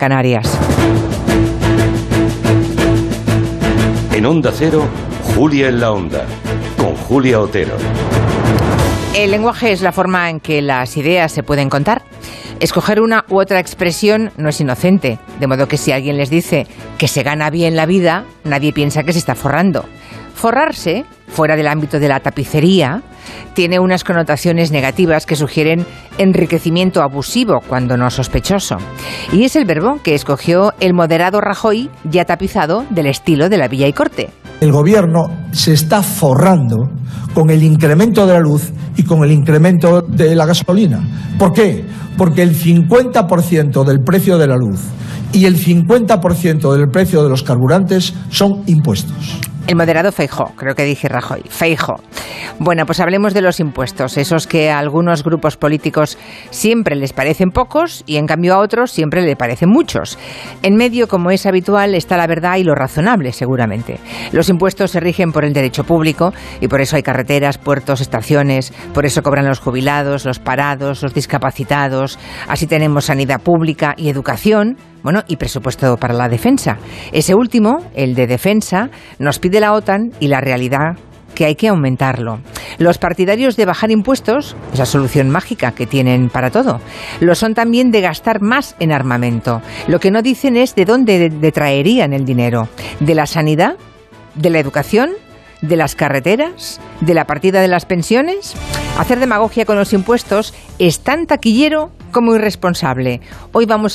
Canarias. En Onda Cero, Julia en la Onda, con Julia Otero. El lenguaje es la forma en que las ideas se pueden contar. Escoger una u otra expresión no es inocente, de modo que si alguien les dice que se gana bien la vida, nadie piensa que se está forrando. Forrarse, fuera del ámbito de la tapicería, tiene unas connotaciones negativas que sugieren enriquecimiento abusivo, cuando no sospechoso. Y es el verbo que escogió el moderado Rajoy, ya tapizado del estilo de la Villa y Corte. El gobierno se está forrando con el incremento de la luz y con el incremento de la gasolina. ¿Por qué? Porque el 50% del precio de la luz y el 50% del precio de los carburantes son impuestos. El moderado Feijo, creo que dije Rajoy. Feijo. Bueno, pues hablemos de los impuestos, esos que a algunos grupos políticos siempre les parecen pocos y en cambio a otros siempre le parecen muchos. En medio, como es habitual, está la verdad y lo razonable, seguramente. Los impuestos se rigen por el derecho público y por eso hay carreteras, puertos, estaciones, por eso cobran los jubilados, los parados, los discapacitados, así tenemos sanidad pública y educación, bueno, y presupuesto para la defensa. Ese último, el de defensa, nos pide la OTAN y la realidad que hay que aumentarlo. Los partidarios de bajar impuestos es la solución mágica que tienen para todo. Lo son también de gastar más en armamento. Lo que no dicen es de dónde detraerían el dinero. ¿De la sanidad? ¿De la educación? ¿De las carreteras? ¿De la partida de las pensiones? Hacer demagogia con los impuestos es tan taquillero como irresponsable. Hoy vamos a